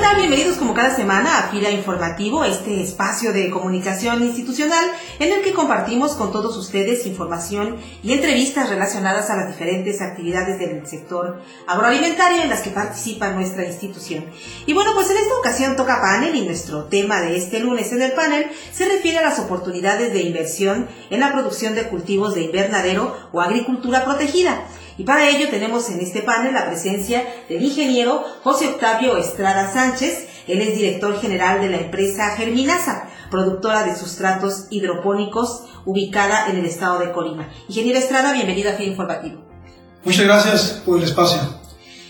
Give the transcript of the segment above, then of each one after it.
Tal? Bienvenidos como cada semana a Fila Informativo, este espacio de comunicación institucional en el que compartimos con todos ustedes información y entrevistas relacionadas a las diferentes actividades del sector agroalimentario en las que participa nuestra institución. Y bueno, pues en esta ocasión toca panel y nuestro tema de este lunes en el panel se refiere a las oportunidades de inversión en la producción de cultivos de invernadero o agricultura protegida. Y para ello tenemos en este panel la presencia del ingeniero José Octavio Estrada Sánchez. Él es director general de la empresa Germinasa, productora de sustratos hidropónicos ubicada en el estado de Colima. Ingeniero Estrada, bienvenido a FIA Informativo. Muchas gracias por el espacio.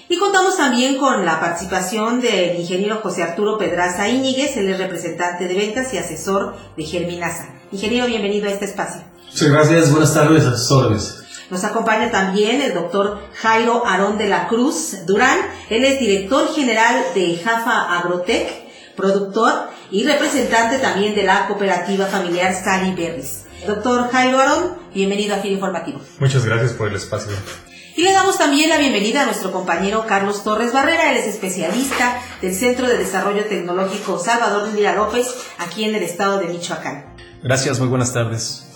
Y contamos también con la participación del ingeniero José Arturo Pedraza Íñiguez, él es representante de ventas y asesor de Germinasa. Ingeniero, bienvenido a este espacio. Muchas gracias, buenas tardes, a sus órdenes. Nos acompaña también el doctor Jairo Arón de la Cruz Durán. Él es director general de Jafa Agrotech, productor y representante también de la cooperativa familiar Sally Berries. Doctor Jairo Arón, bienvenido a Fil Informativo. Muchas gracias por el espacio. Y le damos también la bienvenida a nuestro compañero Carlos Torres Barrera, él es especialista del Centro de Desarrollo Tecnológico Salvador Mira López, aquí en el estado de Michoacán. Gracias, muy buenas tardes.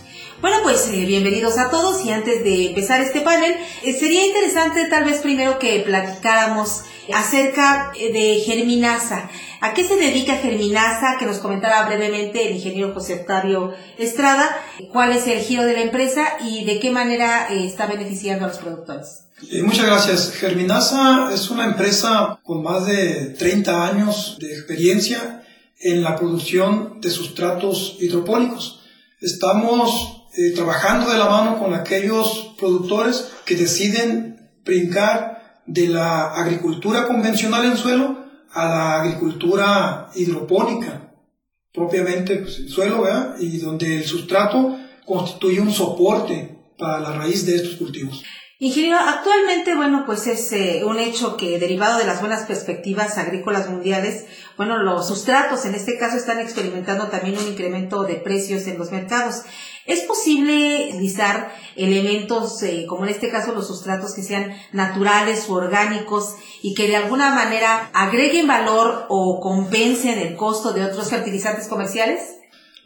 Bueno, pues eh, bienvenidos a todos y antes de empezar este panel, eh, sería interesante tal vez primero que platicáramos acerca eh, de Germinasa. ¿A qué se dedica Germinasa? Que nos comentara brevemente el ingeniero José Octavio Estrada, cuál es el giro de la empresa y de qué manera está beneficiando a los productores. muchas gracias. Germinasa es una empresa con más de 30 años de experiencia en la producción de sustratos hidropónicos. Estamos eh, trabajando de la mano con aquellos productores que deciden brincar de la agricultura convencional en suelo a la agricultura hidropónica, propiamente pues, en suelo, ¿verdad? y donde el sustrato constituye un soporte para la raíz de estos cultivos. Ingeniero, actualmente, bueno, pues es eh, un hecho que derivado de las buenas perspectivas agrícolas mundiales, bueno, los sustratos en este caso están experimentando también un incremento de precios en los mercados. ¿Es posible utilizar elementos, eh, como en este caso los sustratos, que sean naturales o orgánicos y que de alguna manera agreguen valor o compensen el costo de otros fertilizantes comerciales?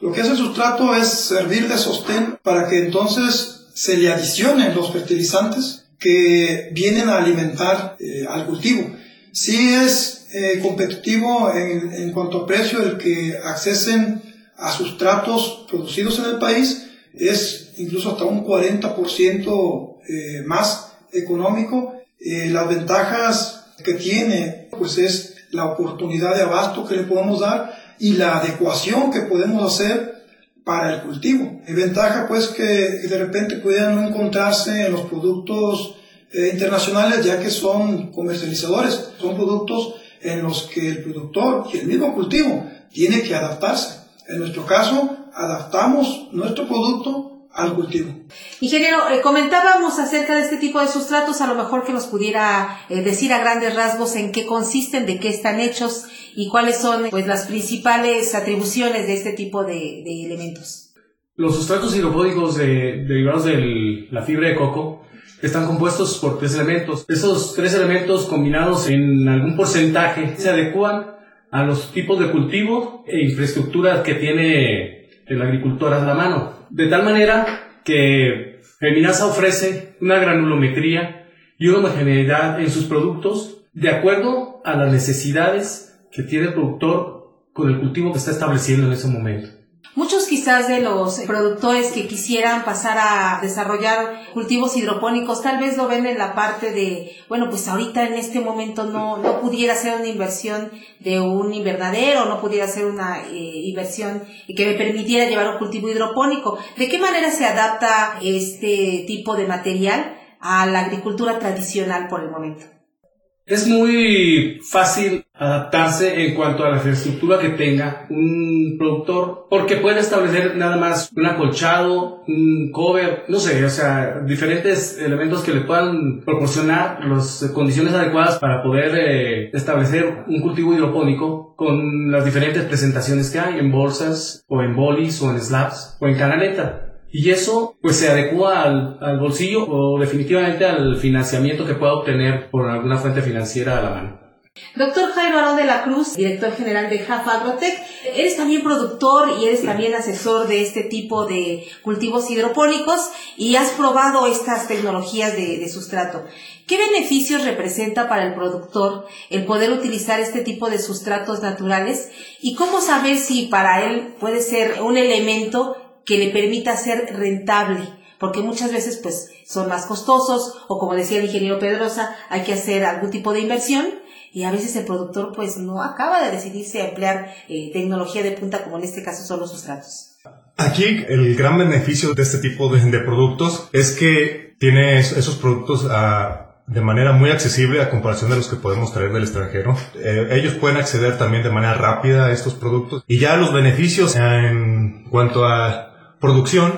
Lo que hace el sustrato es servir de sostén para que entonces se le adicionen los fertilizantes que vienen a alimentar eh, al cultivo. Si es eh, competitivo en, cuanto a precio el que accesen a sustratos producidos en el país, es incluso hasta un 40% eh, más económico. Las ventajas que tiene pues es la oportunidad de abasto que le podemos dar y la adecuación que podemos hacer para el cultivo. Es ventaja pues que, de repente puedan no encontrarse en los productos eh, internacionales ya que son comercializadores, son productos en los que el productor y el mismo cultivo tiene que adaptarse. En nuestro caso, adaptamos nuestro producto al cultivo. Ingeniero, eh, comentábamos acerca de este tipo de sustratos, a lo mejor que nos pudiera eh, decir a grandes rasgos en qué consisten, de qué están hechos y cuáles son pues, las principales atribuciones de este tipo de, elementos. Los sustratos hidropónicos derivados de la fibra de coco están compuestos por tres elementos. Esos tres elementos combinados en algún porcentaje se adecuan a los tipos de cultivo e infraestructura que tiene el agricultor a la mano. De tal manera que Feminasa ofrece una granulometría y una homogeneidad en sus productos de acuerdo a las necesidades que tiene el productor con el cultivo que está estableciendo en ese momento. Quizás de los productores que quisieran pasar a desarrollar cultivos hidropónicos tal vez lo ven en la parte de, bueno, pues ahorita en este momento no, no pudiera ser una inversión de un invernadero, no pudiera ser una eh, inversión que me permitiera llevar un cultivo hidropónico. ¿De qué manera se adapta este tipo de material a la agricultura tradicional por el momento? Es muy fácil adaptarse en cuanto a la infraestructura que tenga un productor, porque puede establecer nada más un acolchado, un cover, no sé, o sea, diferentes elementos que le puedan proporcionar las condiciones adecuadas para poder eh, establecer un cultivo hidropónico con las diferentes presentaciones que hay en bolsas, o en bolis, o en slabs, o en canaleta. Y eso pues se adecua al, al bolsillo o definitivamente al financiamiento que pueda obtener por alguna fuente financiera a la mano. Doctor Jairo Arón de la Cruz, director general de JAF Agrotech, eres también productor y eres también asesor de este tipo de cultivos hidropónicos y has probado estas tecnologías de, de, sustrato. ¿Qué beneficios representa para el productor el poder utilizar este tipo de sustratos naturales y cómo saber si para él puede ser un elemento que le permita ser rentable? Porque muchas veces pues son más costosos o como decía el ingeniero Pedrosa, hay que hacer algún tipo de inversión y a veces el productor pues no acaba de decidirse a emplear eh, tecnología de punta como en este caso son los sustratos. Aquí el gran beneficio de este tipo de, de productos es que tiene esos productos a, de manera muy accesible a comparación de los que podemos traer del extranjero. Eh, ellos pueden acceder también de manera rápida a estos productos y ya los beneficios en cuanto a producción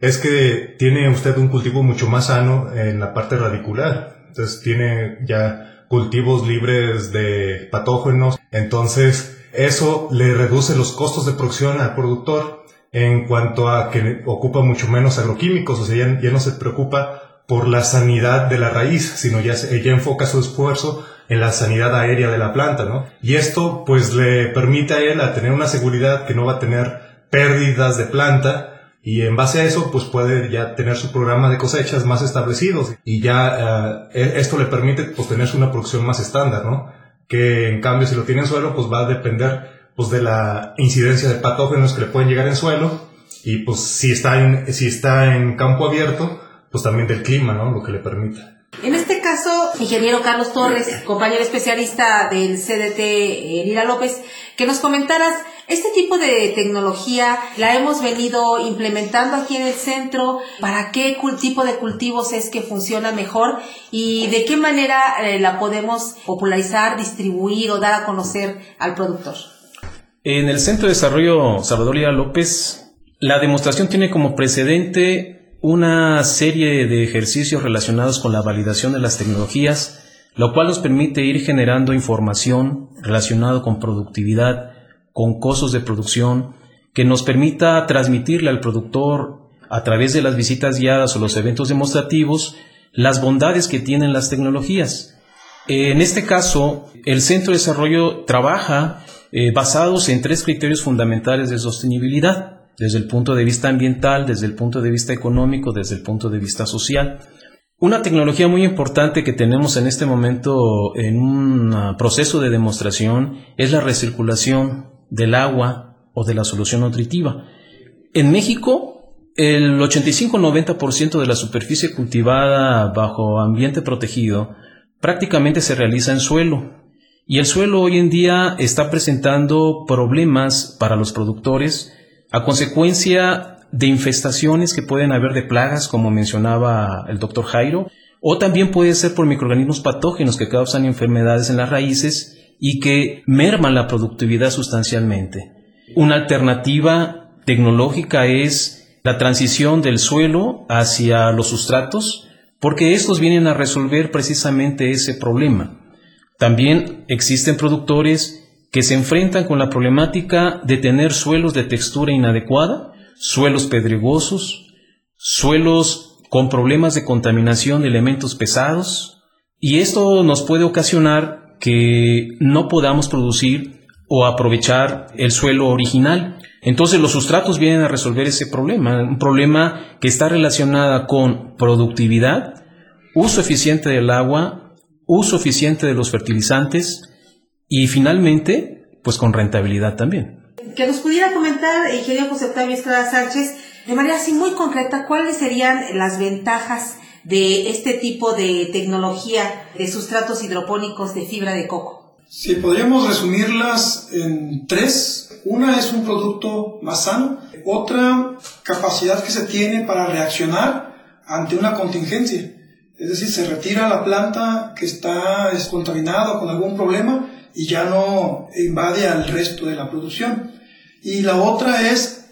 es que tiene usted un cultivo mucho más sano en la parte radicular. Entonces tiene ya cultivos libres de patógenos. Entonces, eso le reduce los costos de producción al productor en cuanto a que ocupa mucho menos agroquímicos, o sea, ya, no se preocupa por la sanidad de la raíz, sino ya, ya enfoca su esfuerzo en la sanidad aérea de la planta, ¿no? Y esto pues le permite a él a tener una seguridad que no va a tener pérdidas de planta, y en base a eso pues puede ya tener su programa de cosechas más establecidos y ya e, esto le permite pues tener una producción más estándar, ¿no? Que en cambio si lo tiene en suelo pues va a depender pues de la incidencia de patógenos que le pueden llegar en suelo y pues si está en, si está en campo abierto pues también del clima, ¿no? Lo que le permita. En este caso, ingeniero Carlos Torres, compañero especialista del CDT eh, Lila López, que nos comentaras este tipo de tecnología la hemos venido implementando aquí en el centro. ¿Para qué tipo de cultivos es que funciona mejor? ¿Y de qué manera eh, la podemos popularizar, distribuir o dar a conocer al productor? En el Centro de Desarrollo Salvador Lía López, la demostración tiene como precedente una serie de ejercicios relacionados con la validación de las tecnologías, lo cual nos permite ir generando información relacionada con productividad, con costos de producción, que nos permita transmitirle al productor a través de las visitas guiadas o los eventos demostrativos las bondades que tienen las tecnologías. En este caso, el Centro de Desarrollo trabaja eh, basados en tres criterios fundamentales de sostenibilidad, desde el punto de vista ambiental, desde el punto de vista económico, desde el punto de vista social. Una tecnología muy importante que tenemos en este momento en un proceso de demostración es la recirculación del agua o de la solución nutritiva. En México, el 85-90% de la superficie cultivada bajo ambiente protegido prácticamente se realiza en suelo. Y el suelo hoy en día está presentando problemas para los productores a consecuencia de infestaciones que pueden haber de plagas, como mencionaba el doctor Jairo, o también puede ser por microorganismos patógenos que causan enfermedades en las raíces y que merman la productividad sustancialmente. Una alternativa tecnológica es la transición del suelo hacia los sustratos, porque estos vienen a resolver precisamente ese problema. También existen productores que se enfrentan con la problemática de tener suelos de textura inadecuada, suelos pedregosos, suelos con problemas de contaminación de elementos pesados, y esto nos puede ocasionar que no podamos producir o aprovechar el suelo original. Entonces los sustratos vienen a resolver ese problema, un problema que está relacionado con productividad, uso eficiente del agua, uso eficiente de los fertilizantes y finalmente, pues con rentabilidad también. Que nos pudiera comentar, ingeniero José Octavio Estrada Sánchez, de manera así muy concreta, cuáles serían las ventajas de este tipo de tecnología de sustratos hidropónicos de fibra de coco? Sí, podríamos resumirlas en tres. Una es un producto más sano, otra capacidad que se tiene para reaccionar ante una contingencia. Es decir, se retira la planta que está contaminada con algún problema y ya no invade al resto de la producción. Y la otra es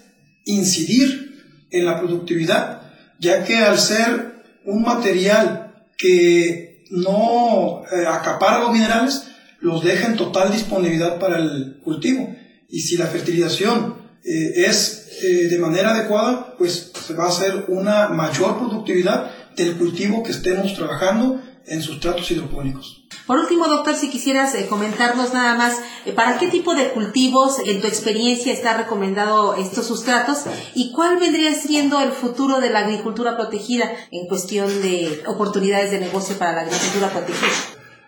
incidir en la productividad, ya que al ser un material que no eh, acapara los minerales, los deja en total disponibilidad para el cultivo. Y si la fertilización eh, es eh, de manera adecuada, pues Se va a hacer una mayor productividad del cultivo que estemos trabajando en sustratos hidropónicos. Por último, doctor, si quisieras eh, comentarnos nada más, eh, ¿para qué tipo de cultivos en tu experiencia está recomendado estos sustratos y cuál vendría siendo el futuro de la agricultura protegida en cuestión de oportunidades de negocio para la agricultura protegida?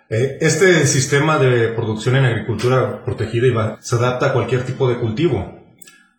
Eh, este sistema de producción en agricultura protegida se adapta a cualquier tipo de cultivo,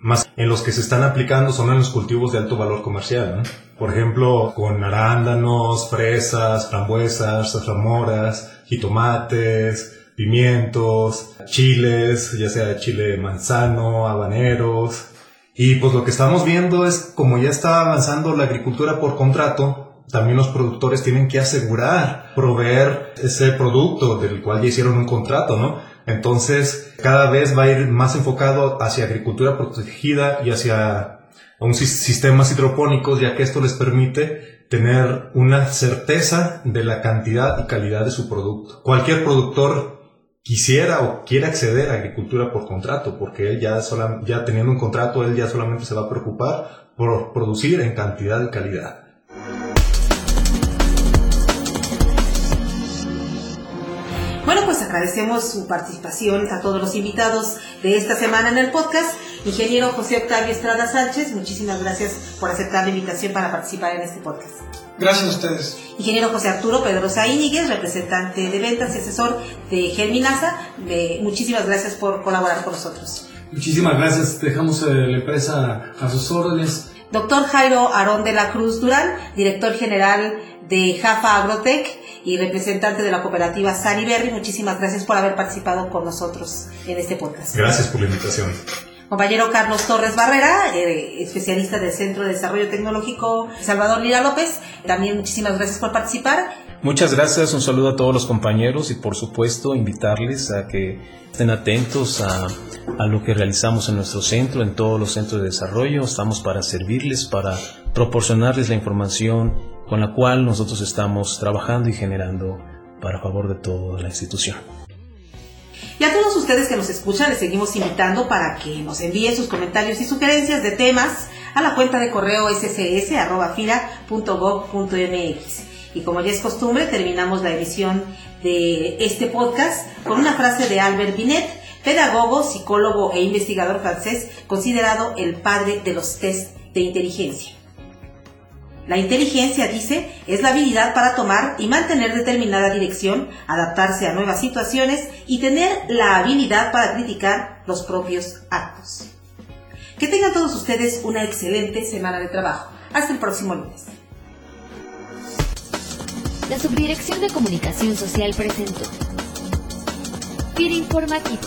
más en los que se están aplicando son en los cultivos de alto valor comercial, Por ejemplo, con arándanos, fresas, frambuesas, zarzamoras, jitomates, pimientos, chiles, ya sea chile manzano, habaneros. Y pues lo que estamos viendo es como ya está avanzando la agricultura por contrato, también los productores tienen que asegurar, proveer ese producto del cual ya hicieron un contrato, ¿no? Entonces, cada vez va a ir más enfocado hacia agricultura protegida y hacia un sistemas hidropónicos, ya que esto les permite tener una certeza de la cantidad y calidad de su producto. Cualquier productor quisiera o quiere acceder a agricultura por contrato, porque él ya, ya teniendo un contrato, él ya solamente se va a preocupar por producir en cantidad y calidad. Agradecemos su participación a todos los invitados de esta semana en el podcast. Ingeniero José Octavio Estrada Sánchez, muchísimas gracias por aceptar la invitación para participar en este podcast. Gracias a ustedes. Ingeniero José Arturo Pedrosa Íñiguez, representante de ventas y asesor de Germinasa, muchísimas gracias por colaborar con nosotros. Muchísimas gracias, dejamos eh, la empresa a sus órdenes. Doctor Jairo Arón de la Cruz Durán, director general de Jafa Agrotech y representante de la cooperativa Sari Berry. Muchísimas gracias por haber participado con nosotros en este podcast. Gracias por la invitación. Compañero Carlos Torres Barrera, eh, especialista del Centro de Desarrollo Tecnológico Salvador Lira López, también muchísimas gracias por participar. Muchas gracias, un saludo a todos los compañeros y por supuesto invitarles a que estén atentos a, a lo que realizamos en nuestro centro, en todos los centros de desarrollo. Estamos para servirles, para proporcionarles la información con la cual nosotros estamos trabajando y generando para favor de toda la institución. Y a todos ustedes que nos escuchan, les seguimos invitando para que nos envíen sus comentarios y sugerencias de temas a la cuenta de correo scs.fira.gov.mx. Y como ya es costumbre, terminamos la edición de este podcast con una frase de Albert Binet, pedagogo, psicólogo e investigador francés, considerado el padre de los test de inteligencia. La inteligencia, dice, es la habilidad para tomar y mantener determinada dirección, adaptarse a nuevas situaciones y tener la habilidad para criticar los propios actos. Que tengan todos ustedes una excelente semana de trabajo. Hasta el próximo lunes. La Subdirección de Comunicación Social presentó. Informativo